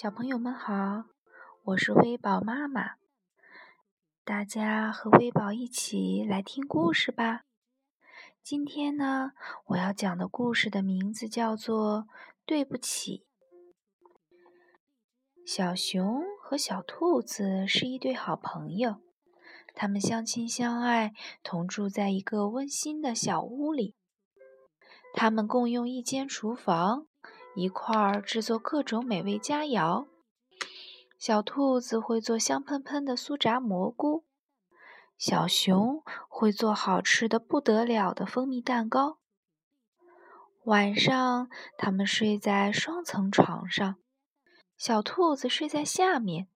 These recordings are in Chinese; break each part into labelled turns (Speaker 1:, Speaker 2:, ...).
Speaker 1: 小朋友们好，我是微宝妈妈，大家和微宝一起来听故事吧。今天呢，我要讲的故事的名字叫做《对不起》。小熊和小兔子是一对好朋友，他们相亲相爱，同住在一个温馨的小屋里。他们共用一间厨房。一块儿制作各种美味佳肴。小兔子会做香喷喷的酥炸蘑菇，小熊会做好吃的不得了的蜂蜜蛋糕。晚上，他们睡在双层床上，小兔子睡在下面，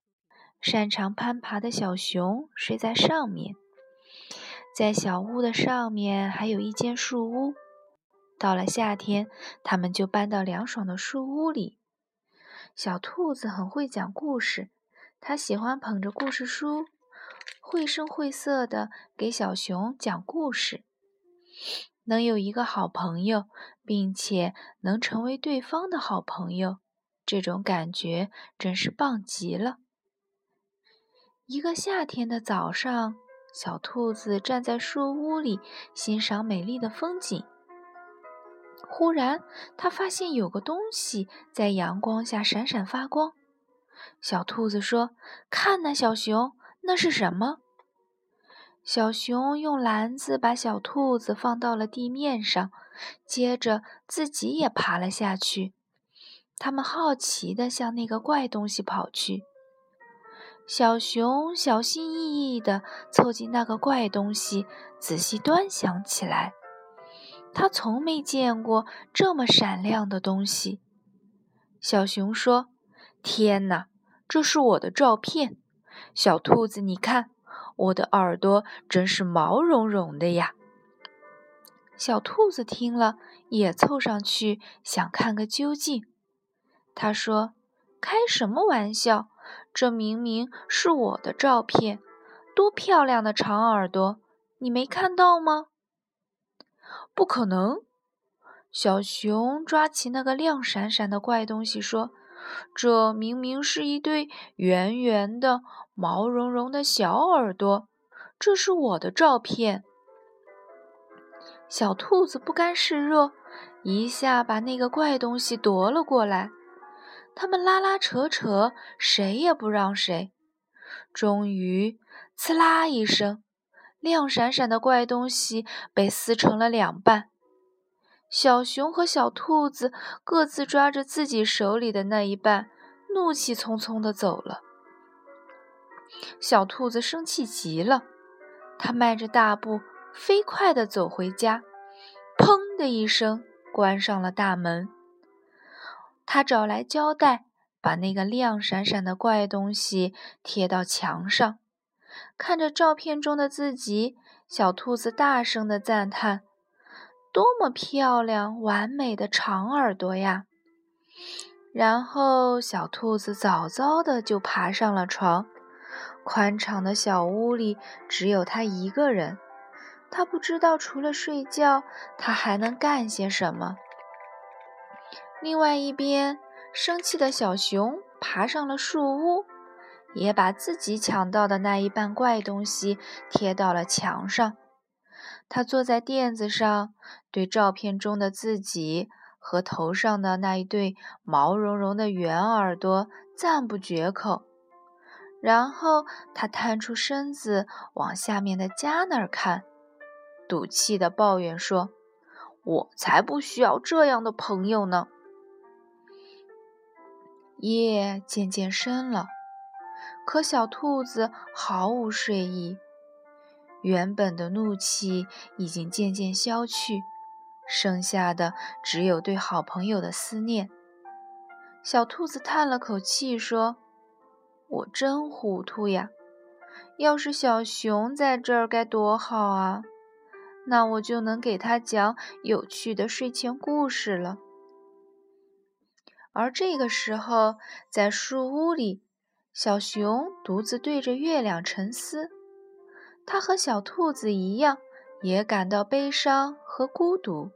Speaker 1: 擅长攀爬的小熊睡在上面。在小屋的上面还有一间树屋。到了夏天，他们就搬到凉爽的树屋里。小兔子很会讲故事，它喜欢捧着故事书，绘声绘色地给小熊讲故事。能有一个好朋友，并且能成为对方的好朋友，这种感觉真是棒极了。一个夏天的早上，小兔子站在树屋里，欣赏美丽的风景。忽然，他发现有个东西在阳光下闪闪发光。小兔子说：“看呐，小熊，那是什么？”小熊用篮子把小兔子放到了地面上，接着自己也爬了下去。他们好奇地向那个怪东西跑去。小熊小心翼翼地凑近那个怪东西，仔细端详起来。他从没见过这么闪亮的东西。小熊说：“天哪，这是我的照片！小兔子，你看，我的耳朵真是毛茸茸的呀！”小兔子听了，也凑上去想看个究竟。他说：“开什么玩笑？这明明是我的照片，多漂亮的长耳朵，你没看到吗？”不可能！小熊抓起那个亮闪闪的怪东西说：“这明明是一对圆圆的、毛茸茸的小耳朵，这是我的照片。”小兔子不甘示弱，一下把那个怪东西夺了过来。他们拉拉扯扯，谁也不让谁。终于，刺啦一声。亮闪闪的怪东西被撕成了两半，小熊和小兔子各自抓着自己手里的那一半，怒气冲冲地走了。小兔子生气极了，它迈着大步，飞快地走回家，砰的一声关上了大门。他找来胶带，把那个亮闪闪的怪东西贴到墙上。看着照片中的自己，小兔子大声地赞叹：“多么漂亮、完美的长耳朵呀！”然后，小兔子早早的就爬上了床。宽敞的小屋里只有它一个人，它不知道除了睡觉，它还能干些什么。另外一边，生气的小熊爬上了树屋。也把自己抢到的那一半怪东西贴到了墙上。他坐在垫子上，对照片中的自己和头上的那一对毛茸茸的圆耳朵赞不绝口。然后他探出身子往下面的家那儿看，赌气地抱怨说：“我才不需要这样的朋友呢！”夜渐渐深了。可小兔子毫无睡意，原本的怒气已经渐渐消去，剩下的只有对好朋友的思念。小兔子叹了口气说：“我真糊涂呀！要是小熊在这儿该多好啊，那我就能给他讲有趣的睡前故事了。”而这个时候，在树屋里。小熊独自对着月亮沉思，它和小兔子一样，也感到悲伤和孤独。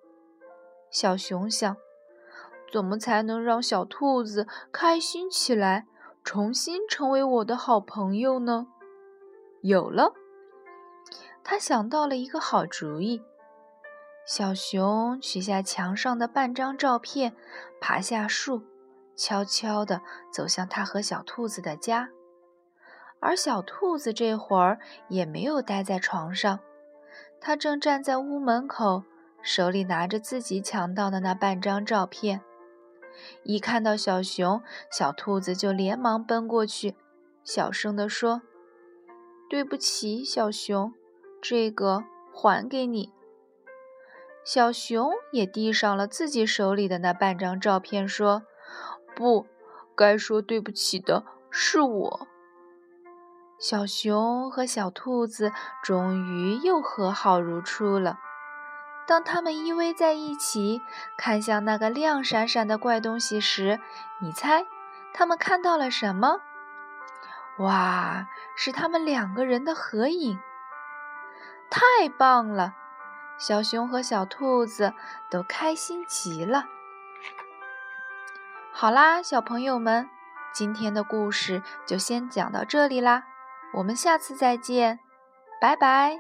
Speaker 1: 小熊想：怎么才能让小兔子开心起来，重新成为我的好朋友呢？有了，他想到了一个好主意。小熊取下墙上的半张照片，爬下树，悄悄地走向他和小兔子的家。而小兔子这会儿也没有待在床上，它正站在屋门口，手里拿着自己抢到的那半张照片。一看到小熊，小兔子就连忙奔过去，小声地说：“对不起，小熊，这个还给你。”小熊也递上了自己手里的那半张照片，说：“不该说对不起的是我。”小熊和小兔子终于又和好如初了。当他们依偎在一起，看向那个亮闪闪的怪东西时，你猜他们看到了什么？哇，是他们两个人的合影！太棒了，小熊和小兔子都开心极了。好啦，小朋友们，今天的故事就先讲到这里啦，我们下次再见，拜拜。